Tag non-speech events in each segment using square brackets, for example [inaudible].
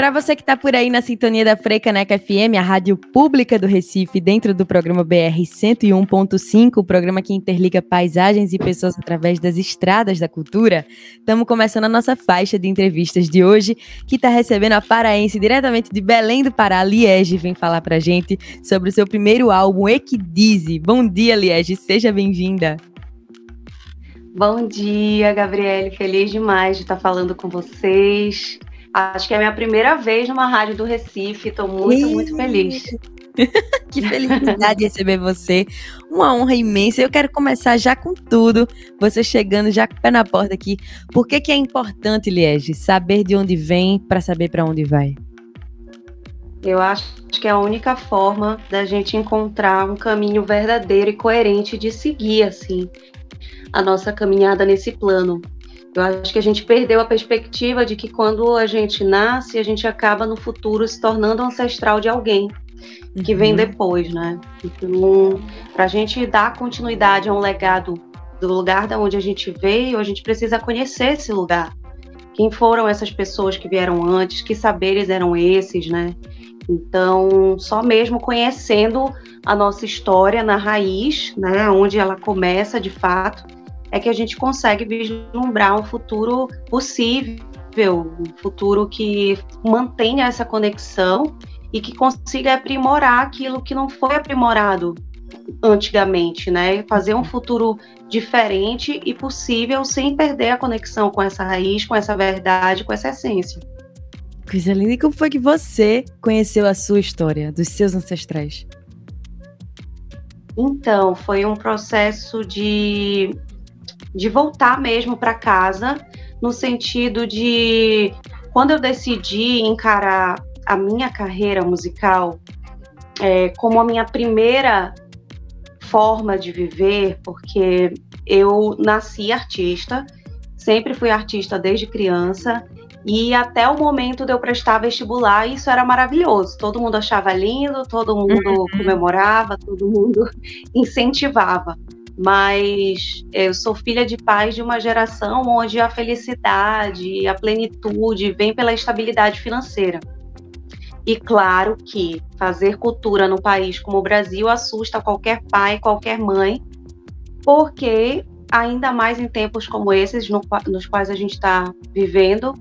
Para você que está por aí na sintonia da Freicaneca FM, a rádio pública do Recife, dentro do programa BR 101.5, o programa que interliga paisagens e pessoas através das estradas da cultura, estamos começando a nossa faixa de entrevistas de hoje, que está recebendo a paraense diretamente de Belém do Pará, Liege, vem falar para gente sobre o seu primeiro álbum, Equidize. Bom dia, Liege, seja bem-vinda. Bom dia, Gabriele. Feliz demais de estar falando com vocês. Acho que é a minha primeira vez numa rádio do Recife. Estou muito, muito feliz. [laughs] que felicidade receber você. Uma honra imensa. Eu quero começar já com tudo. Você chegando já com o pé na porta aqui. Por que, que é importante, Liege, saber de onde vem para saber para onde vai? Eu acho que é a única forma da gente encontrar um caminho verdadeiro e coerente de seguir, assim, a nossa caminhada nesse plano. Eu acho que a gente perdeu a perspectiva de que quando a gente nasce, a gente acaba no futuro se tornando ancestral de alguém que vem uhum. depois, né? Então, para a gente dar continuidade a um legado do lugar da onde a gente veio, a gente precisa conhecer esse lugar. Quem foram essas pessoas que vieram antes? Que saberes eram esses, né? Então, só mesmo conhecendo a nossa história na raiz, né, onde ela começa de fato, é que a gente consegue vislumbrar um futuro possível, um futuro que mantenha essa conexão e que consiga aprimorar aquilo que não foi aprimorado antigamente, né? Fazer um futuro diferente e possível sem perder a conexão com essa raiz, com essa verdade, com essa essência. Coisa linda. E como foi que você conheceu a sua história, dos seus ancestrais? Então, foi um processo de de voltar mesmo para casa, no sentido de quando eu decidi encarar a minha carreira musical é, como a minha primeira forma de viver, porque eu nasci artista, sempre fui artista desde criança, e até o momento de eu prestar vestibular, isso era maravilhoso. Todo mundo achava lindo, todo mundo uhum. comemorava, todo mundo [laughs] incentivava mas eu sou filha de pais de uma geração onde a felicidade, a plenitude vem pela estabilidade financeira. E claro que fazer cultura num país como o Brasil assusta qualquer pai, qualquer mãe, porque ainda mais em tempos como esses, no, nos quais a gente está vivendo,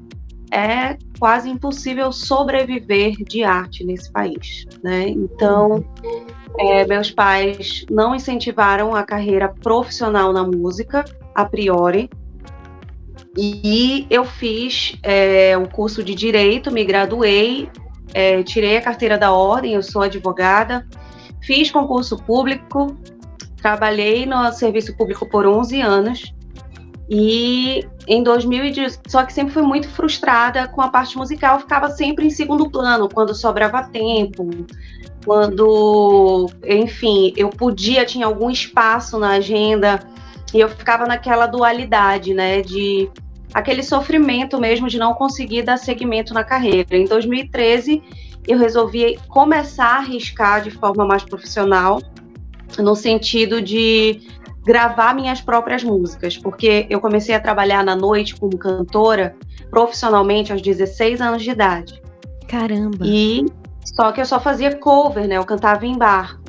é quase impossível sobreviver de arte nesse país, né? Então, é, meus pais não incentivaram a carreira profissional na música, a priori. E eu fiz é, um curso de direito, me graduei, é, tirei a carteira da ordem, eu sou advogada, fiz concurso público, trabalhei no serviço público por 11 anos. E em 2018, só que sempre fui muito frustrada com a parte musical, ficava sempre em segundo plano, quando sobrava tempo, quando, enfim, eu podia, tinha algum espaço na agenda, e eu ficava naquela dualidade, né, de aquele sofrimento mesmo de não conseguir dar seguimento na carreira. Em 2013, eu resolvi começar a arriscar de forma mais profissional, no sentido de gravar minhas próprias músicas, porque eu comecei a trabalhar na noite como cantora profissionalmente aos 16 anos de idade. Caramba! E só que eu só fazia cover, né? Eu cantava em bar.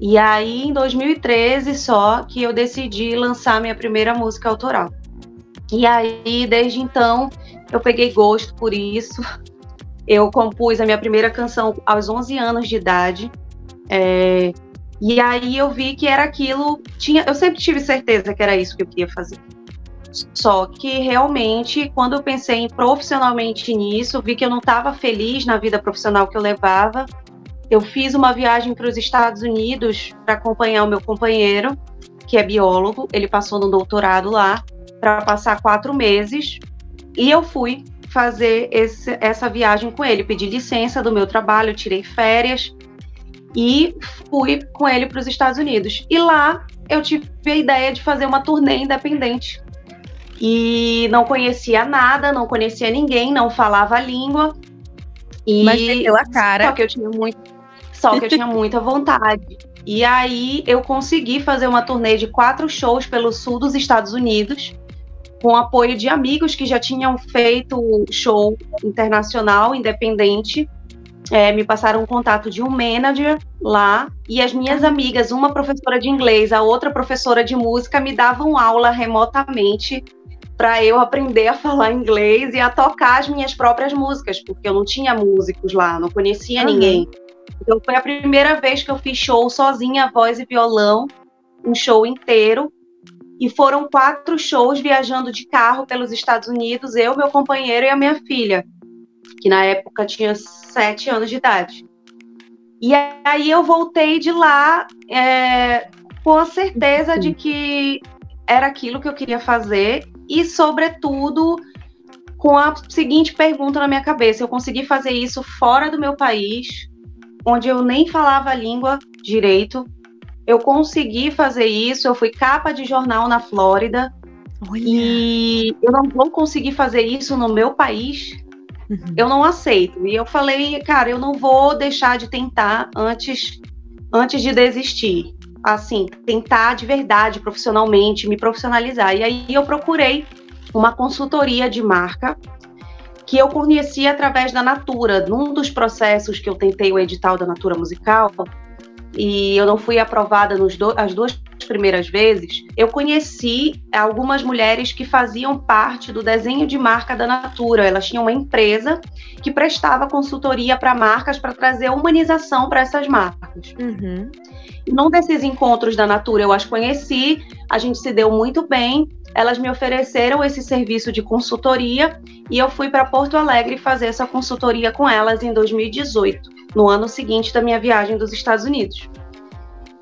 E aí, em 2013, só que eu decidi lançar minha primeira música autoral. E aí, desde então, eu peguei gosto por isso. Eu compus a minha primeira canção aos 11 anos de idade. É, e aí eu vi que era aquilo. Tinha, eu sempre tive certeza que era isso que eu queria fazer. Só que realmente, quando eu pensei profissionalmente nisso, vi que eu não estava feliz na vida profissional que eu levava. Eu fiz uma viagem para os Estados Unidos para acompanhar o meu companheiro, que é biólogo. Ele passou no doutorado lá para passar quatro meses. E eu fui fazer esse, essa viagem com ele. Pedi licença do meu trabalho, tirei férias e fui com ele para os Estados Unidos. E lá eu tive a ideia de fazer uma turnê independente e não conhecia nada, não conhecia ninguém, não falava a língua. E Mas meteu a cara. Só que eu tinha muito, só que eu tinha muita vontade. E aí eu consegui fazer uma turnê de quatro shows pelo sul dos Estados Unidos. com apoio de amigos que já tinham feito show internacional independente. É, me passaram um contato de um manager lá e as minhas amigas, uma professora de inglês, a outra professora de música, me davam aula remotamente para eu aprender a [laughs] falar inglês e a tocar as minhas próprias músicas, porque eu não tinha músicos lá, não conhecia uhum. ninguém. Então foi a primeira vez que eu fiz show sozinha, voz e violão, um show inteiro. E foram quatro shows viajando de carro pelos Estados Unidos, eu, meu companheiro e a minha filha, que na época tinha sete anos de idade. E aí eu voltei de lá é, com a certeza de que era aquilo que eu queria fazer e, sobretudo, com a seguinte pergunta na minha cabeça: eu consegui fazer isso fora do meu país, onde eu nem falava a língua direito. Eu consegui fazer isso, eu fui capa de jornal na Flórida. Olha. E eu não vou conseguir fazer isso no meu país. Uhum. Eu não aceito. E eu falei, cara, eu não vou deixar de tentar antes, antes de desistir. Assim, tentar de verdade, profissionalmente, me profissionalizar. E aí eu procurei uma consultoria de marca que eu conheci através da Natura. Num dos processos que eu tentei o edital da Natura Musical, e eu não fui aprovada nos do, as duas primeiras vezes, eu conheci algumas mulheres que faziam parte do desenho de marca da Natura. Elas tinham uma empresa que prestava consultoria para marcas para trazer humanização para essas marcas. Uhum. Num desses encontros da Natura, eu as conheci, a gente se deu muito bem elas me ofereceram esse serviço de consultoria e eu fui para Porto Alegre fazer essa consultoria com elas em 2018, no ano seguinte da minha viagem dos Estados Unidos.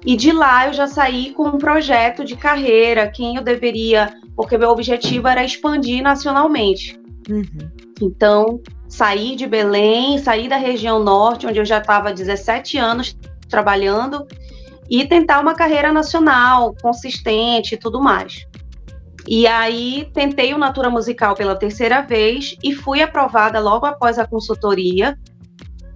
E de lá eu já saí com um projeto de carreira, quem eu deveria, porque meu objetivo era expandir nacionalmente. Uhum. Então, saí de Belém, saí da região norte, onde eu já estava há 17 anos trabalhando, e tentar uma carreira nacional, consistente e tudo mais. E aí tentei o Natura Musical pela terceira vez e fui aprovada logo após a consultoria.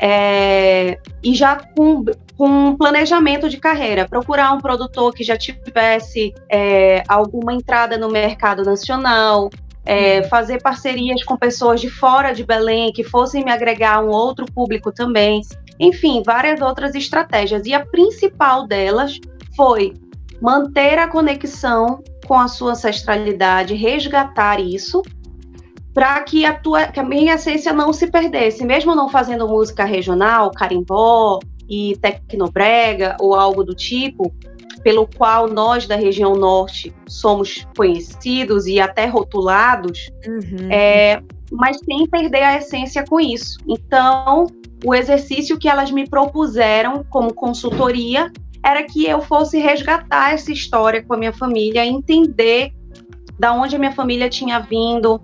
É, e já com, com um planejamento de carreira, procurar um produtor que já tivesse é, alguma entrada no mercado nacional, é, uhum. fazer parcerias com pessoas de fora de Belém que fossem me agregar um outro público também. Enfim, várias outras estratégias. E a principal delas foi manter a conexão com a sua ancestralidade, resgatar isso, para que a tua, que a minha essência não se perdesse, mesmo não fazendo música regional, carimbó e tecnobrega ou algo do tipo, pelo qual nós da região norte somos conhecidos e até rotulados, uhum. é, mas sem perder a essência com isso. Então, o exercício que elas me propuseram como consultoria era que eu fosse resgatar essa história com a minha família, entender da onde a minha família tinha vindo.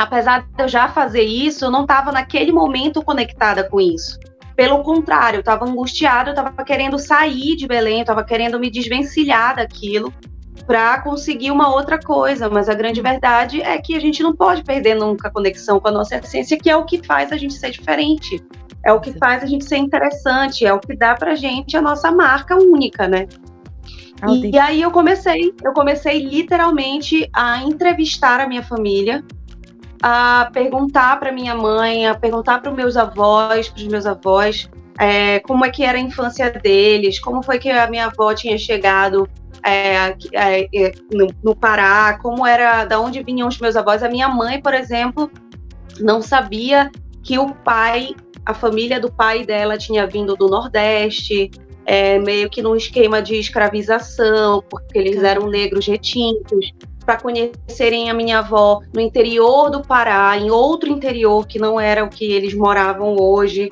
Apesar de eu já fazer isso, eu não estava naquele momento conectada com isso. Pelo contrário, eu estava angustiada, eu estava querendo sair de Belém, eu estava querendo me desvencilhar daquilo para conseguir uma outra coisa. Mas a grande verdade é que a gente não pode perder nunca a conexão com a nossa essência, que é o que faz a gente ser diferente é o que faz a gente ser interessante, é o que dá pra gente a nossa marca única, né? E, e, aí eu comecei, eu comecei literalmente a entrevistar a minha família, a perguntar para minha mãe, a perguntar para os meus avós, para os meus avós, é, como é que era a infância deles, como foi que a minha avó tinha chegado é, é, é no, no, Pará, como era, da onde vinham os meus avós. A minha mãe, por exemplo, não sabia que o pai a família do pai dela tinha vindo do Nordeste, é, meio que num esquema de escravização, porque eles eram negros retintos, para conhecerem a minha avó no interior do Pará, em outro interior que não era o que eles moravam hoje.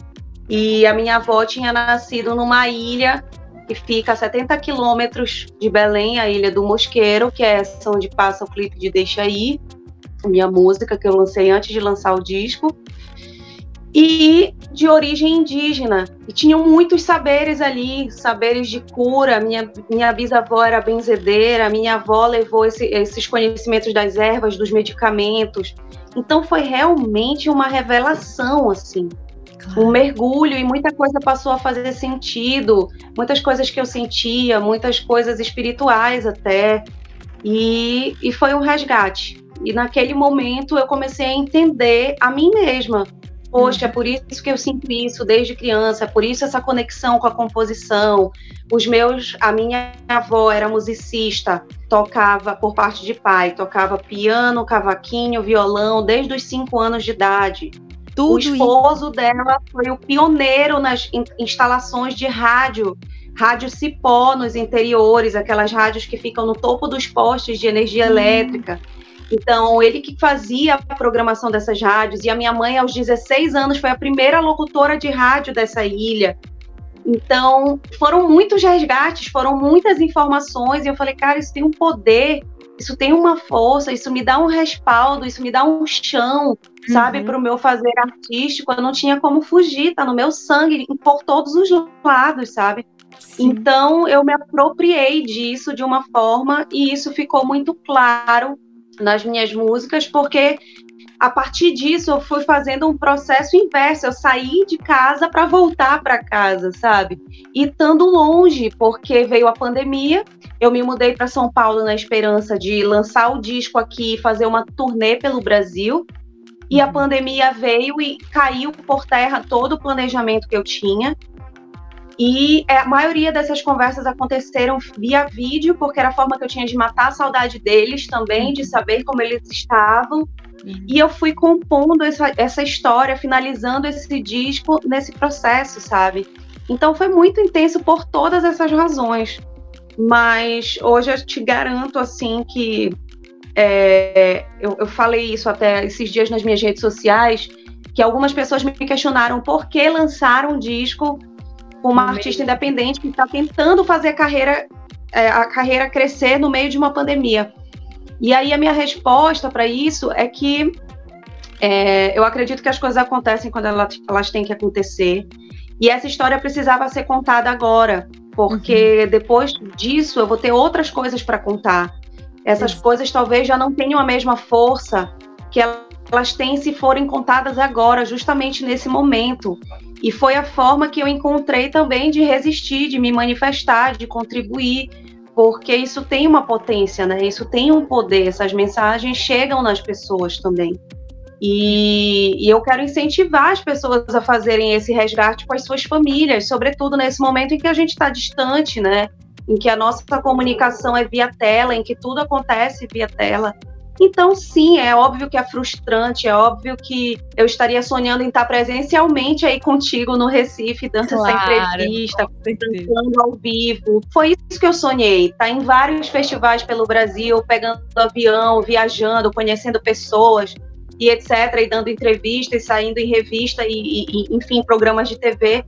E a minha avó tinha nascido numa ilha que fica a 70 quilômetros de Belém, a Ilha do Mosqueiro, que é essa onde passa o clipe de Deixa Aí, minha música que eu lancei antes de lançar o disco e de origem indígena. E tinham muitos saberes ali, saberes de cura. Minha, minha bisavó era benzedeira, minha avó levou esse, esses conhecimentos das ervas, dos medicamentos. Então foi realmente uma revelação, assim. Claro. Um mergulho e muita coisa passou a fazer sentido, muitas coisas que eu sentia, muitas coisas espirituais até. E, e foi um resgate. E naquele momento eu comecei a entender a mim mesma. Poxa, é por isso que eu sinto isso desde criança, é por isso essa conexão com a composição. Os meus, a minha avó era musicista, tocava por parte de pai, tocava piano, cavaquinho, violão desde os cinco anos de idade. Tudo o esposo isso. dela foi o pioneiro nas instalações de rádio, rádio cipó nos interiores, aquelas rádios que ficam no topo dos postes de energia hum. elétrica. Então, ele que fazia a programação dessas rádios, e a minha mãe, aos 16 anos, foi a primeira locutora de rádio dessa ilha. Então, foram muitos resgates, foram muitas informações, e eu falei, cara, isso tem um poder, isso tem uma força, isso me dá um respaldo, isso me dá um chão, uhum. sabe, para o meu fazer artístico. Eu não tinha como fugir, tá no meu sangue, por todos os lados, sabe? Sim. Então, eu me apropriei disso de uma forma, e isso ficou muito claro nas minhas músicas, porque a partir disso eu fui fazendo um processo inverso. Eu saí de casa para voltar para casa, sabe? E estando longe, porque veio a pandemia, eu me mudei para São Paulo na esperança de lançar o disco aqui e fazer uma turnê pelo Brasil. E a uhum. pandemia veio e caiu por terra todo o planejamento que eu tinha. E é, a maioria dessas conversas aconteceram via vídeo, porque era a forma que eu tinha de matar a saudade deles também, de saber como eles estavam. E eu fui compondo essa, essa história, finalizando esse disco nesse processo, sabe? Então foi muito intenso por todas essas razões. Mas hoje eu te garanto, assim, que é, eu, eu falei isso até esses dias nas minhas redes sociais, que algumas pessoas me questionaram por que lançar um disco uma artista independente que está tentando fazer a carreira, é, a carreira crescer no meio de uma pandemia. E aí a minha resposta para isso é que é, eu acredito que as coisas acontecem quando elas, elas têm que acontecer. E essa história precisava ser contada agora, porque uhum. depois disso eu vou ter outras coisas para contar. Essas uhum. coisas talvez já não tenham a mesma força que elas têm se forem contadas agora, justamente nesse momento. E foi a forma que eu encontrei também de resistir, de me manifestar, de contribuir, porque isso tem uma potência, né? Isso tem um poder, essas mensagens chegam nas pessoas também. E, e, eu quero incentivar as pessoas a fazerem esse resgate com as suas famílias, sobretudo nesse momento em que a gente está distante, né? Em que a nossa comunicação é via tela, em que tudo acontece via tela. Então, sim, é óbvio que é frustrante, é óbvio que eu estaria sonhando em estar presencialmente aí contigo no Recife, dando claro, essa entrevista, cantando ao vivo. Foi isso que eu sonhei, estar tá em vários festivais pelo Brasil, pegando avião, viajando, conhecendo pessoas e etc, e dando entrevistas, saindo em revista e, e enfim, programas de TV.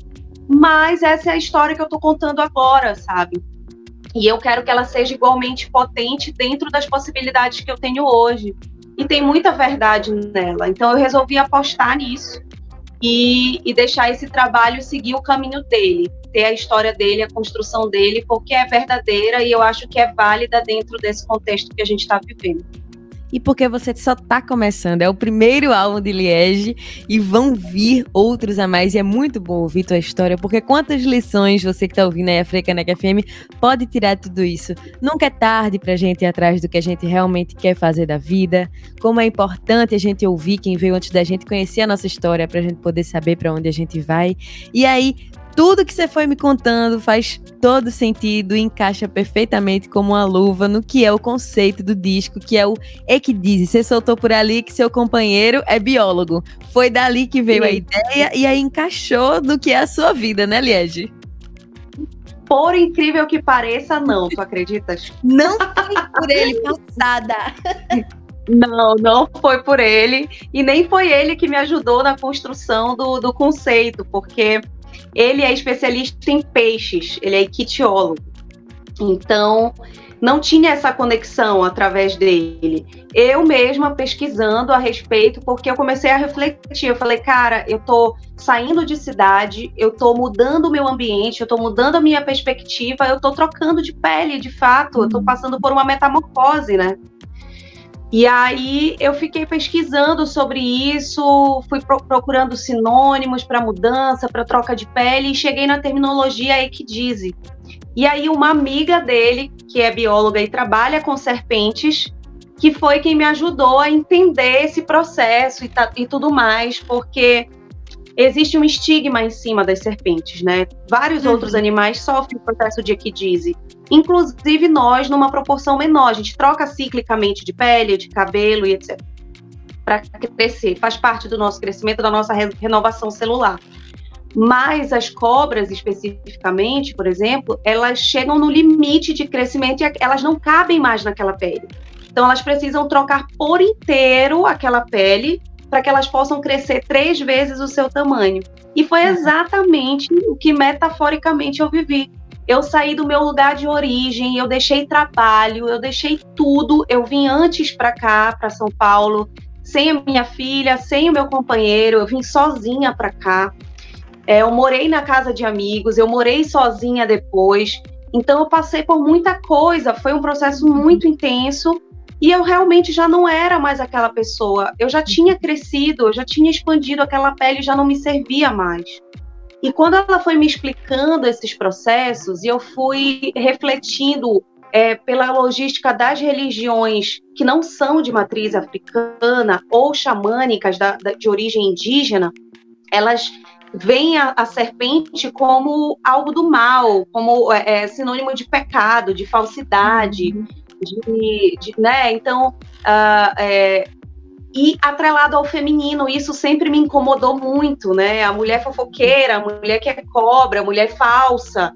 Mas essa é a história que eu estou contando agora, sabe? E eu quero que ela seja igualmente potente dentro das possibilidades que eu tenho hoje. E tem muita verdade nela. Então eu resolvi apostar nisso e, e deixar esse trabalho seguir o caminho dele, ter a história dele, a construção dele, porque é verdadeira e eu acho que é válida dentro desse contexto que a gente está vivendo e porque você só está começando. É o primeiro álbum de Liege e vão vir outros a mais. E é muito bom ouvir tua história, porque quantas lições você que está ouvindo aí a Frecanec FM pode tirar tudo isso. Nunca é tarde para a gente ir atrás do que a gente realmente quer fazer da vida. Como é importante a gente ouvir quem veio antes da gente, conhecer a nossa história para a gente poder saber para onde a gente vai. E aí, tudo que você foi me contando faz todo sentido e encaixa perfeitamente como uma luva no que é o conceito do disco, que é o Equidize. Você soltou por ali que seu companheiro é biólogo. Foi dali que veio a ideia e aí encaixou no que é a sua vida, né, Liege? Por incrível que pareça, não, tu acreditas? Não foi por ele passada. Não, não foi por ele. E nem foi ele que me ajudou na construção do, do conceito, porque ele é especialista em peixes, ele é ictiólogo. Então, não tinha essa conexão através dele. Eu mesma pesquisando a respeito, porque eu comecei a refletir. Eu falei, cara, eu tô saindo de cidade, eu tô mudando o meu ambiente, eu tô mudando a minha perspectiva, eu tô trocando de pele, de fato, eu tô uhum. passando por uma metamorfose, né? E aí eu fiquei pesquisando sobre isso, fui pro procurando sinônimos para mudança, para troca de pele e cheguei na terminologia equidise. E aí uma amiga dele, que é bióloga e trabalha com serpentes, que foi quem me ajudou a entender esse processo e, tá, e tudo mais, porque existe um estigma em cima das serpentes, né? Vários uhum. outros animais sofrem o processo de equidise, inclusive nós numa proporção menor. A gente troca ciclicamente de pele, de cabelo e etc. Para crescer, faz parte do nosso crescimento, da nossa renovação celular. Mas as cobras, especificamente, por exemplo, elas chegam no limite de crescimento e elas não cabem mais naquela pele. Então, elas precisam trocar por inteiro aquela pele para que elas possam crescer três vezes o seu tamanho. E foi uhum. exatamente o que metaforicamente eu vivi. Eu saí do meu lugar de origem, eu deixei trabalho, eu deixei tudo. Eu vim antes para cá, para São Paulo, sem a minha filha, sem o meu companheiro. Eu vim sozinha para cá. É, eu morei na casa de amigos, eu morei sozinha depois. Então eu passei por muita coisa. Foi um processo muito intenso e eu realmente já não era mais aquela pessoa. Eu já tinha crescido, eu já tinha expandido aquela pele, já não me servia mais. E quando ela foi me explicando esses processos, e eu fui refletindo é, pela logística das religiões que não são de matriz africana ou xamânicas da, da, de origem indígena, elas veem a, a, serpente como algo do mal, como é, é sinônimo de pecado, de falsidade. Uhum de, de né? Então, uh, é, e atrelado ao feminino, isso sempre me incomodou muito, né? A mulher fofoqueira, a mulher que é cobra, a mulher falsa.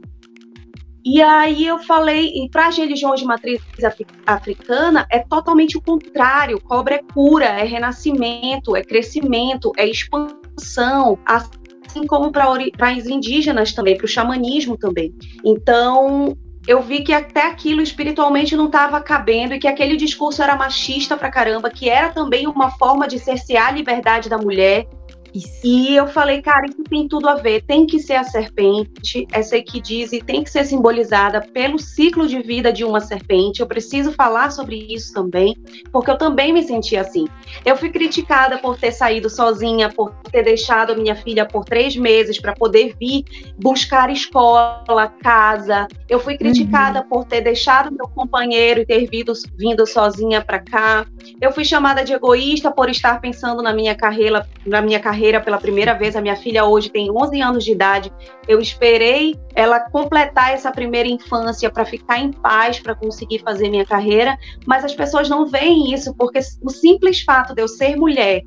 E aí eu falei, e para as religiões de matriz africana é totalmente o contrário. Cobra é cura, é renascimento, é crescimento, é expansão, assim como para as indígenas também, para o xamanismo também. Então eu vi que até aquilo espiritualmente não estava cabendo e que aquele discurso era machista pra caramba, que era também uma forma de cercear a liberdade da mulher, isso. E eu falei, cara, isso tem tudo a ver. Tem que ser a serpente, essa que diz, e tem que ser simbolizada pelo ciclo de vida de uma serpente. Eu preciso falar sobre isso também, porque eu também me senti assim. Eu fui criticada por ter saído sozinha, por ter deixado a minha filha por três meses para poder vir buscar escola, casa. Eu fui criticada uhum. por ter deixado meu companheiro e ter vindo, vindo sozinha para cá. Eu fui chamada de egoísta por estar pensando na minha carreira, na minha carreira carreira pela primeira vez. A minha filha hoje tem 11 anos de idade. Eu esperei ela completar essa primeira infância para ficar em paz, para conseguir fazer minha carreira, mas as pessoas não veem isso porque o simples fato de eu ser mulher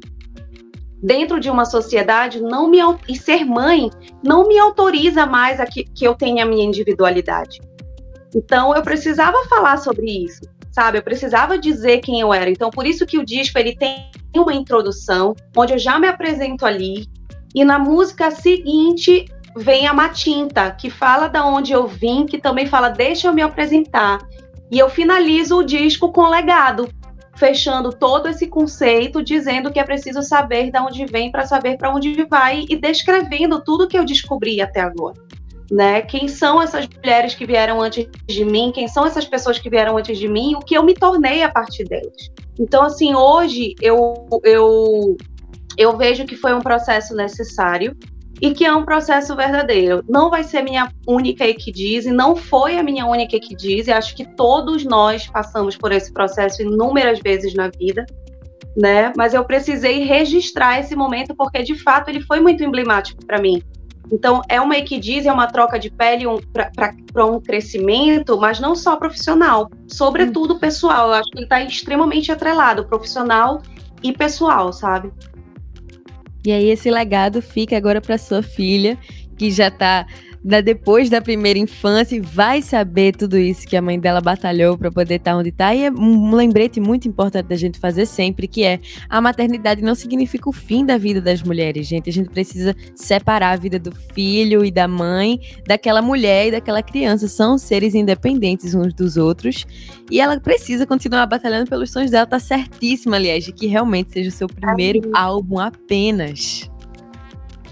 dentro de uma sociedade não me e ser mãe não me autoriza mais a que, que eu tenha minha individualidade. Então eu precisava falar sobre isso sabe? Eu precisava dizer quem eu era. Então, por isso que o disco ele tem uma introdução, onde eu já me apresento ali, e na música seguinte vem a Matinta, que fala da onde eu vim, que também fala deixa eu me apresentar. E eu finalizo o disco com legado, fechando todo esse conceito, dizendo que é preciso saber de onde vem para saber para onde vai e descrevendo tudo que eu descobri até agora né? Quem são essas mulheres que vieram antes de mim? Quem são essas pessoas que vieram antes de mim? O que eu me tornei a partir delas? Então, assim, hoje eu eu eu vejo que foi um processo necessário e que é um processo verdadeiro. Não vai ser minha única equidise, não foi a minha única equidise. Acho que todos nós passamos por esse processo inúmeras vezes na vida, né? Mas eu precisei registrar esse momento porque de fato ele foi muito emblemático para mim. Então, é uma equidise, é uma troca de pele um, para um crescimento, mas não só profissional, sobretudo hum. pessoal. Eu acho que ele está extremamente atrelado, profissional e pessoal, sabe? E aí, esse legado fica agora para sua filha, que já está da, depois da primeira infância vai saber tudo isso que a mãe dela batalhou para poder estar tá onde está. E é um lembrete muito importante da gente fazer sempre, que é a maternidade não significa o fim da vida das mulheres, gente. A gente precisa separar a vida do filho e da mãe daquela mulher e daquela criança. São seres independentes uns dos outros. E ela precisa continuar batalhando pelos sonhos dela. Tá certíssima, aliás, de que realmente seja o seu primeiro álbum apenas.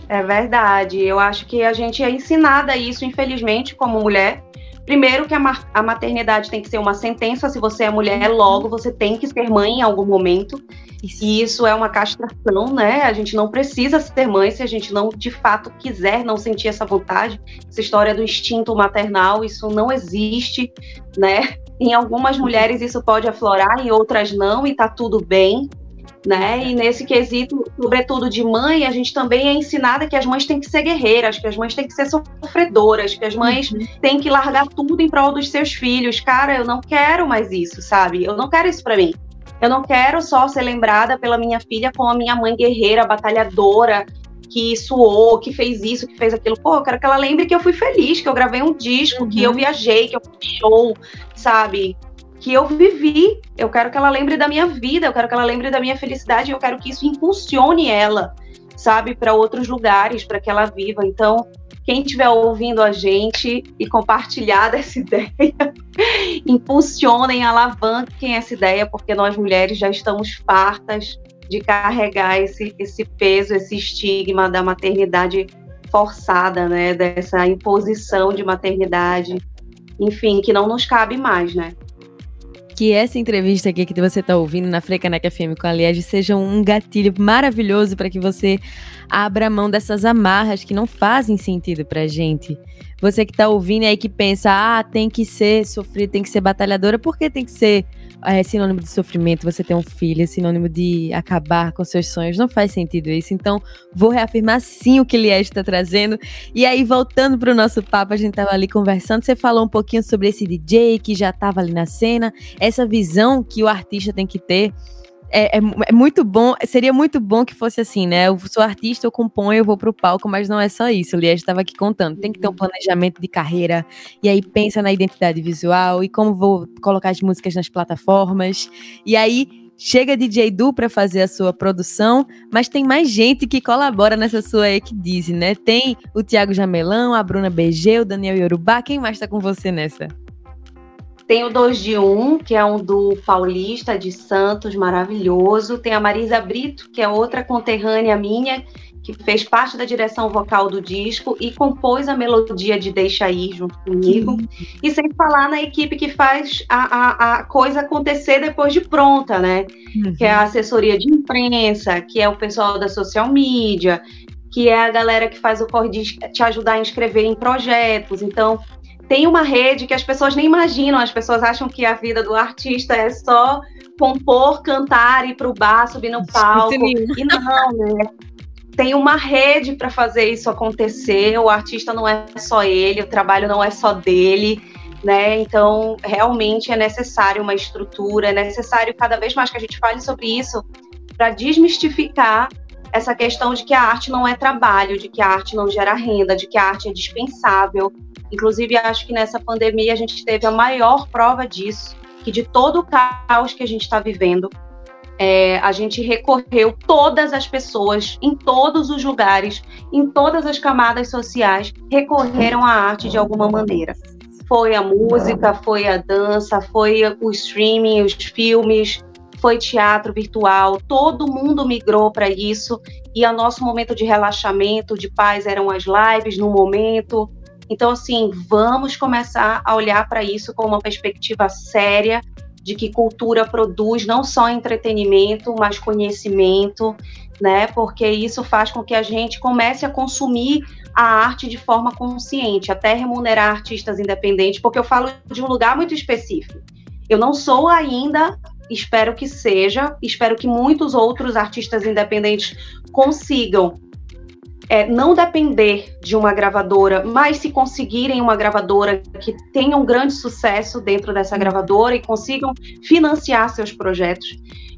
É verdade. Eu acho que a gente é ensinada a isso, infelizmente, como mulher. Primeiro que a, ma a, maternidade tem que ser uma sentença, se você é mulher, uhum. logo você tem que ser mãe em algum momento. Isso. E isso é uma castração, né? A gente não precisa ser mãe se a gente não de fato quiser, não sentir essa vontade. Essa história do instinto maternal, isso não existe, né? Em algumas mulheres isso pode aflorar, em outras não, e tá tudo bem né? E nesse quesito, sobretudo de mãe, a gente também é ensinada que as mães têm que ser guerreiras, que as mães têm que ser sofredoras, que as mães uhum. têm que largar tudo em prol dos seus filhos. Cara, eu não quero mais isso, sabe? Eu não quero isso para mim. Eu não quero só ser lembrada pela minha filha como a minha mãe guerreira, batalhadora, que suou, que fez isso, que fez aquilo. Pô, eu quero que ela lembre que eu fui feliz, que eu gravei um disco, uhum. que eu uhum. viajei, que eu fui show, sabe? Que eu vivi. Eu quero que ela lembre da minha vida, eu quero que ela lembre da minha felicidade, eu quero que isso impulsione ela, sabe, para outros lugares, para que ela viva. Então, quem estiver ouvindo a gente e compartilhar [laughs] dessa ideia, impulsionem, alavanquem essa ideia, porque nós mulheres já estamos fartas de carregar esse, esse peso, esse estigma da maternidade forçada, né, dessa imposição de maternidade, enfim, que não nos cabe mais, né? Que essa entrevista aqui que você está ouvindo na Frecaneca FM com a Liege seja um gatilho maravilhoso para que você abra mão dessas amarras que não fazem sentido pra gente. Você que está ouvindo aí que pensa, ah, tem que ser sofrer, tem que ser batalhadora, por que tem que ser é sinônimo de sofrimento, você ter um filho, é sinônimo de acabar com seus sonhos. Não faz sentido isso. Então, vou reafirmar sim o que Liege está trazendo. E aí, voltando para o nosso papo, a gente estava ali conversando. Você falou um pouquinho sobre esse DJ que já estava ali na cena, essa visão que o artista tem que ter é, é, é, muito bom, seria muito bom que fosse assim, né? Eu sou artista, eu componho, eu vou pro palco, mas não é só isso. O Liege estava aqui contando. Tem que ter um uhum. planejamento de carreira, e aí pensa na identidade visual e como vou colocar as músicas nas plataformas. E aí chega DJ Du para fazer a sua produção, mas tem mais gente que colabora nessa sua Equidize, né? Tem o Tiago Jamelão, a Bruna BG, o Daniel Yorubá. Quem mais tá com você nessa? Tem o 2 de 1, um, que é um do Paulista de Santos, maravilhoso. Tem a Marisa Brito, que é outra conterrânea minha, que fez parte da direção vocal do disco e compôs a melodia de Deixa Ir junto comigo. E sem falar na equipe que faz a, a, a coisa acontecer depois de pronta, né? Uhum. Que é a assessoria de imprensa, que é o pessoal da social media, que é a galera que faz o corre de te ajudar a inscrever em projetos. Então, tem uma rede que as pessoas nem imaginam, as pessoas acham que a vida do artista é só compor, cantar, ir para o bar, subir no palco. E não, né? Tem uma rede para fazer isso acontecer. O artista não é só ele, o trabalho não é só dele, né? Então, realmente é necessário uma estrutura, é necessário cada vez mais que a gente fale sobre isso para desmistificar essa questão de que a arte não é trabalho, de que a arte não gera renda, de que a arte é dispensável, Inclusive, acho que nessa pandemia a gente teve a maior prova disso, que de todo o caos que a gente está vivendo, é, a gente recorreu todas as pessoas, em todos os lugares, em todas as camadas sociais, recorreram à arte de alguma maneira. Foi a música, foi a dança, foi o streaming, os filmes, foi teatro virtual, todo mundo migrou para isso e o nosso momento de relaxamento, de paz eram as lives no momento, então, assim, vamos começar a olhar para isso com uma perspectiva séria de que cultura produz não só entretenimento, mas conhecimento, né? Porque isso faz com que a gente comece a consumir a arte de forma consciente, até remunerar artistas independentes, porque eu falo de um lugar muito específico. Eu não sou ainda, espero que seja, espero que muitos outros artistas independentes consigam é, não depender de uma gravadora, mas se conseguirem uma gravadora que tenha um grande sucesso dentro dessa gravadora e consigam financiar seus projetos.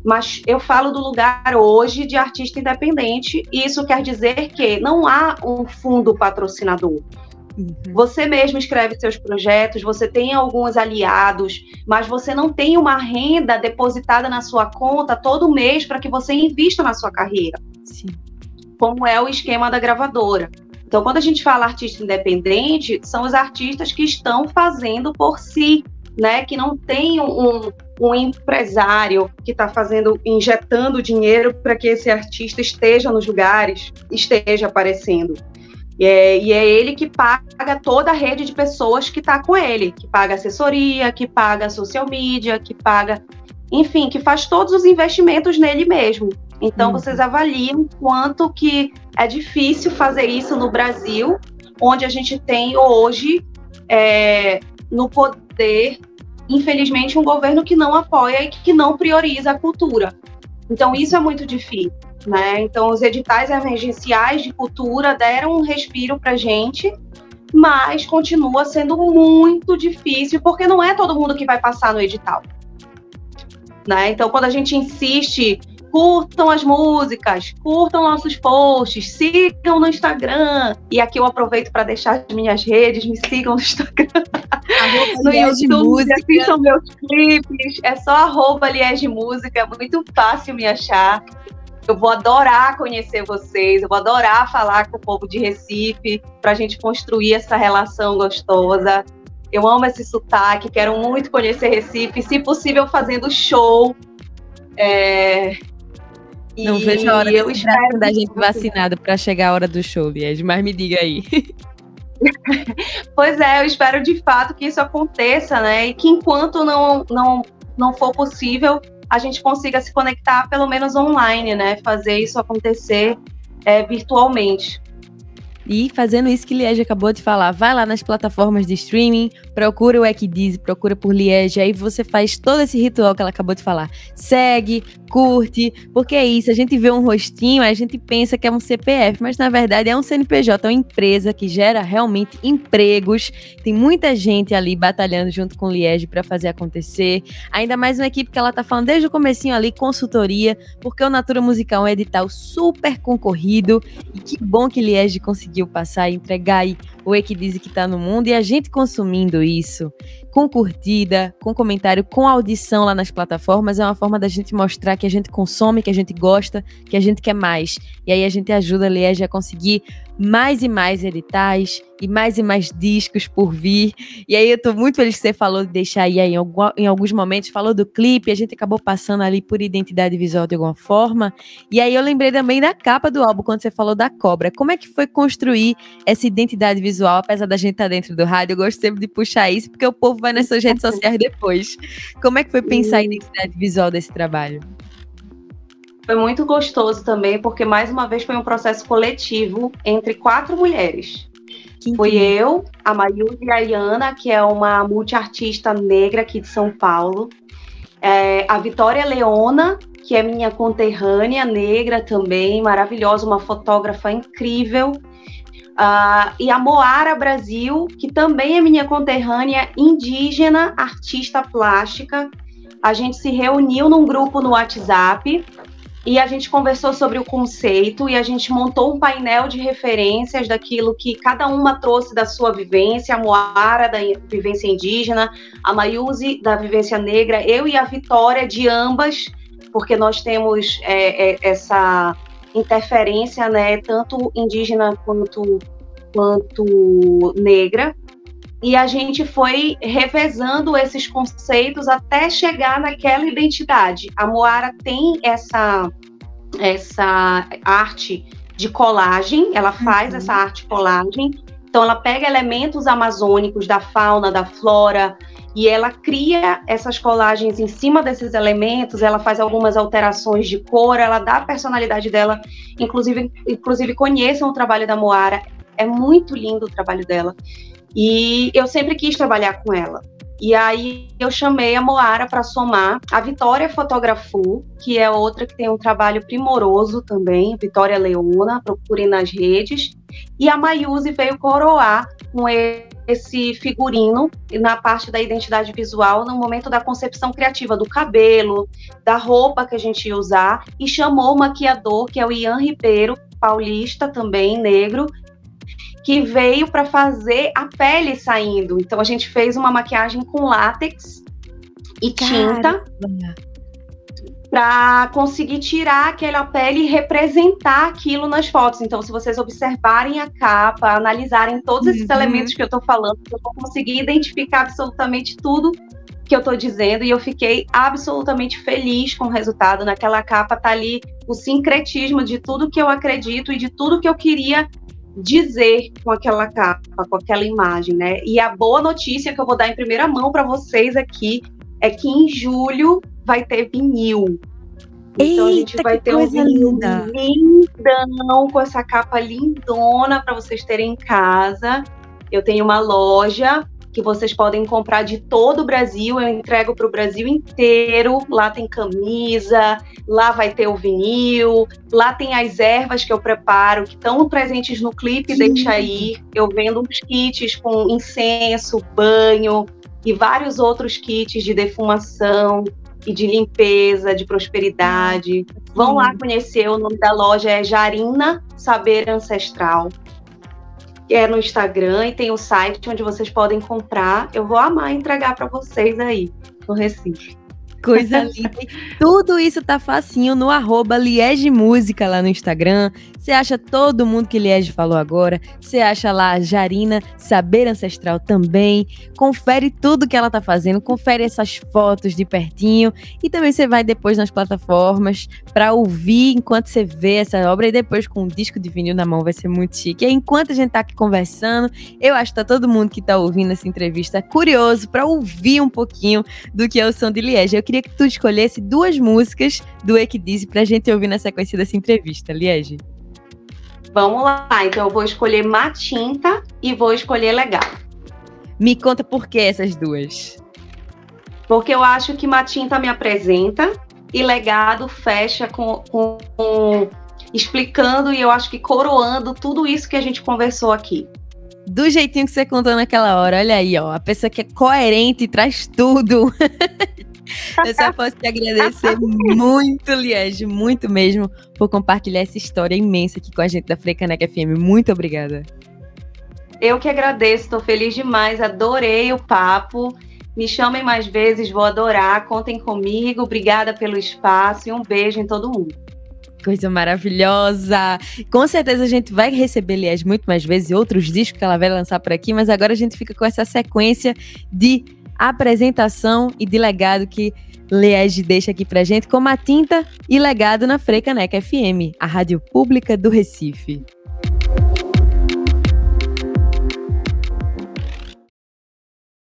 Mas eu falo do lugar hoje de artista independente, e isso quer dizer que não há um fundo patrocinador. Uhum. Você mesmo escreve seus projetos, você tem alguns aliados, mas você não tem uma renda depositada na sua conta todo mês para que você invista na sua carreira. Sim como é o esquema da gravadora. Então, quando a gente fala artista independente, são os artistas que estão fazendo por si, né? Que não tem um, um empresário que está fazendo, injetando dinheiro para que esse artista esteja nos lugares, esteja aparecendo. E é, e é, ele que paga toda a rede de pessoas que está com ele, que paga assessoria, que paga social media, que paga, enfim, que faz todos os investimentos nele mesmo. Então, uhum. vocês avaliam quanto que é difícil fazer isso no Brasil, onde a gente tem hoje é, no poder infelizmente, um governo que não apoia e que não prioriza a cultura. Então, isso é muito difícil. Né? Então, os editais emergenciais de cultura deram um respiro para gente, mas continua sendo muito difícil, porque não é todo mundo que vai passar no edital. Né? Então, quando a gente insiste, curtam as músicas, curtam nossos posts, sigam no Instagram. E aqui eu aproveito para deixar as minhas redes, me sigam no Instagram. no YouTube, assistam meus clipes. É só arroba Liege Música, é muito fácil me achar. Eu vou adorar conhecer vocês, eu vou adorar falar com o povo de Recife para a gente construir essa relação gostosa. Eu amo esse sotaque, quero muito conhecer Recife, se possível fazendo show. É... Não vejo a hora eu espero da gente vacinada para chegar a hora do show, Liege, mas me diga aí. [laughs] pois é, eu espero de fato que isso aconteça, né? E que enquanto não, não, não for possível, a gente consiga se conectar pelo menos online, né? Fazer isso acontecer é, virtualmente. E fazendo isso que Liege acabou de falar, vai lá nas plataformas de streaming, procura o Equidiz, procura por Liege, aí você faz todo esse ritual que ela acabou de falar. Segue, curte, porque é isso, a gente vê um rostinho, a gente pensa que é um CPF, mas na verdade é um CNPJ, é uma empresa que gera realmente empregos. Tem muita gente ali batalhando junto com Liege para fazer acontecer. Ainda mais uma equipe que ela tá falando desde o comecinho ali, consultoria, porque o Natura Musical é um edital super concorrido e que bom que Liege conseguiu conseguiu passar e entregar aí o E que diz que está no mundo e a gente consumindo isso com curtida, com comentário, com audição lá nas plataformas, é uma forma da gente mostrar que a gente consome, que a gente gosta, que a gente quer mais. E aí a gente ajuda a Liege a conseguir mais e mais editais e mais e mais discos por vir. E aí eu tô muito feliz que você falou de deixar aí, aí em, algum, em alguns momentos, falou do clipe, a gente acabou passando ali por identidade visual de alguma forma. E aí eu lembrei também da capa do álbum, quando você falou da cobra. Como é que foi construir essa identidade visual, apesar da gente estar tá dentro do rádio? Eu gosto sempre de puxar isso, porque o povo vai nas suas redes [laughs] sociais depois. Como é que foi pensar a identidade visual desse trabalho? Foi muito gostoso também, porque mais uma vez foi um processo coletivo entre quatro mulheres. Que foi eu, a Mayuri Ayana, que é uma multiartista negra aqui de São Paulo, é, a Vitória Leona, que é minha conterrânea negra também, maravilhosa, uma fotógrafa incrível, uh, e a Moara Brasil, que também é minha conterrânea indígena, artista plástica. A gente se reuniu num grupo no WhatsApp e a gente conversou sobre o conceito e a gente montou um painel de referências daquilo que cada uma trouxe da sua vivência, a Moara da vivência indígena, a Mayuzi da vivência negra, eu e a Vitória de ambas, porque nós temos é, é, essa interferência, né, tanto indígena quanto, quanto negra, e a gente foi revezando esses conceitos até chegar naquela identidade. A Moara tem essa essa arte de colagem, ela faz uhum. essa arte colagem. Então ela pega elementos amazônicos da fauna, da flora, e ela cria essas colagens em cima desses elementos, ela faz algumas alterações de cor, ela dá a personalidade dela, inclusive, inclusive conheçam o trabalho da Moara, é muito lindo o trabalho dela. E eu sempre quis trabalhar com ela. E aí eu chamei a Moara para somar. A Vitória fotografou, que é outra que tem um trabalho primoroso também, Vitória Leona, procurem nas redes. E a Mayuse veio coroar com esse figurino na parte da identidade visual no momento da concepção criativa do cabelo, da roupa que a gente ia usar e chamou o maquiador, que é o Ian Ribeiro, paulista também, negro, que veio para fazer a pele saindo. Então a gente fez uma maquiagem com látex e tinta para conseguir tirar aquela pele e representar aquilo nas fotos. Então, se vocês observarem a capa, analisarem todos esses uhum. elementos que eu estou falando, eu vou conseguir identificar absolutamente tudo que eu estou dizendo e eu fiquei absolutamente feliz com o resultado. Naquela capa tá ali o sincretismo de tudo que eu acredito e de tudo que eu queria dizer com aquela capa, com aquela imagem, né? E a boa notícia que eu vou dar em primeira mão para vocês aqui é que em julho vai ter vinil. Então Eita, a gente vai ter um vinil linda. lindão com essa capa lindona para vocês terem em casa. Eu tenho uma loja que vocês podem comprar de todo o Brasil. Eu entrego para o Brasil inteiro. Lá tem camisa, lá vai ter o vinil, lá tem as ervas que eu preparo, que estão presentes no clipe Sim. Deixa Aí. Eu vendo uns kits com incenso, banho e vários outros kits de defumação e de limpeza, de prosperidade. Vão lá conhecer, o nome da loja é Jarina Saber Ancestral é no Instagram e tem o site onde vocês podem comprar. Eu vou amar entregar para vocês aí no Recife. Coisa [laughs] linda. Tudo isso tá facinho no arroba Liege Música lá no Instagram. Você acha todo mundo que Liege falou agora. Você acha lá Jarina Saber Ancestral também. Confere tudo que ela tá fazendo. Confere essas fotos de pertinho. E também você vai depois nas plataformas para ouvir enquanto você vê essa obra. E depois com um disco de vinil na mão vai ser muito chique. E enquanto a gente tá aqui conversando, eu acho que tá todo mundo que tá ouvindo essa entrevista curioso para ouvir um pouquinho do que é o som de Liege. Eu queria que tu escolhesse duas músicas do Equidize pra gente ouvir na sequência dessa entrevista, Liege. Vamos lá, então eu vou escolher Matinta e vou escolher Legal. Me conta por que essas duas. Porque eu acho que Matinta me apresenta e Legado fecha com, com, com explicando e eu acho que coroando tudo isso que a gente conversou aqui do jeitinho que você contou naquela hora. Olha aí, ó. A pessoa que é coerente e traz tudo. [laughs] [laughs] Eu só posso te agradecer muito, Liege, muito mesmo, por compartilhar essa história imensa aqui com a gente da Freicaneca FM. Muito obrigada. Eu que agradeço, estou feliz demais, adorei o papo. Me chamem mais vezes, vou adorar. Contem comigo. Obrigada pelo espaço e um beijo em todo mundo. Coisa maravilhosa! Com certeza a gente vai receber Liege muito mais vezes e outros discos que ela vai lançar por aqui, mas agora a gente fica com essa sequência de apresentação e de legado que Liege deixa aqui pra gente, como a tinta e legado na Frecaneca FM, a rádio pública do Recife.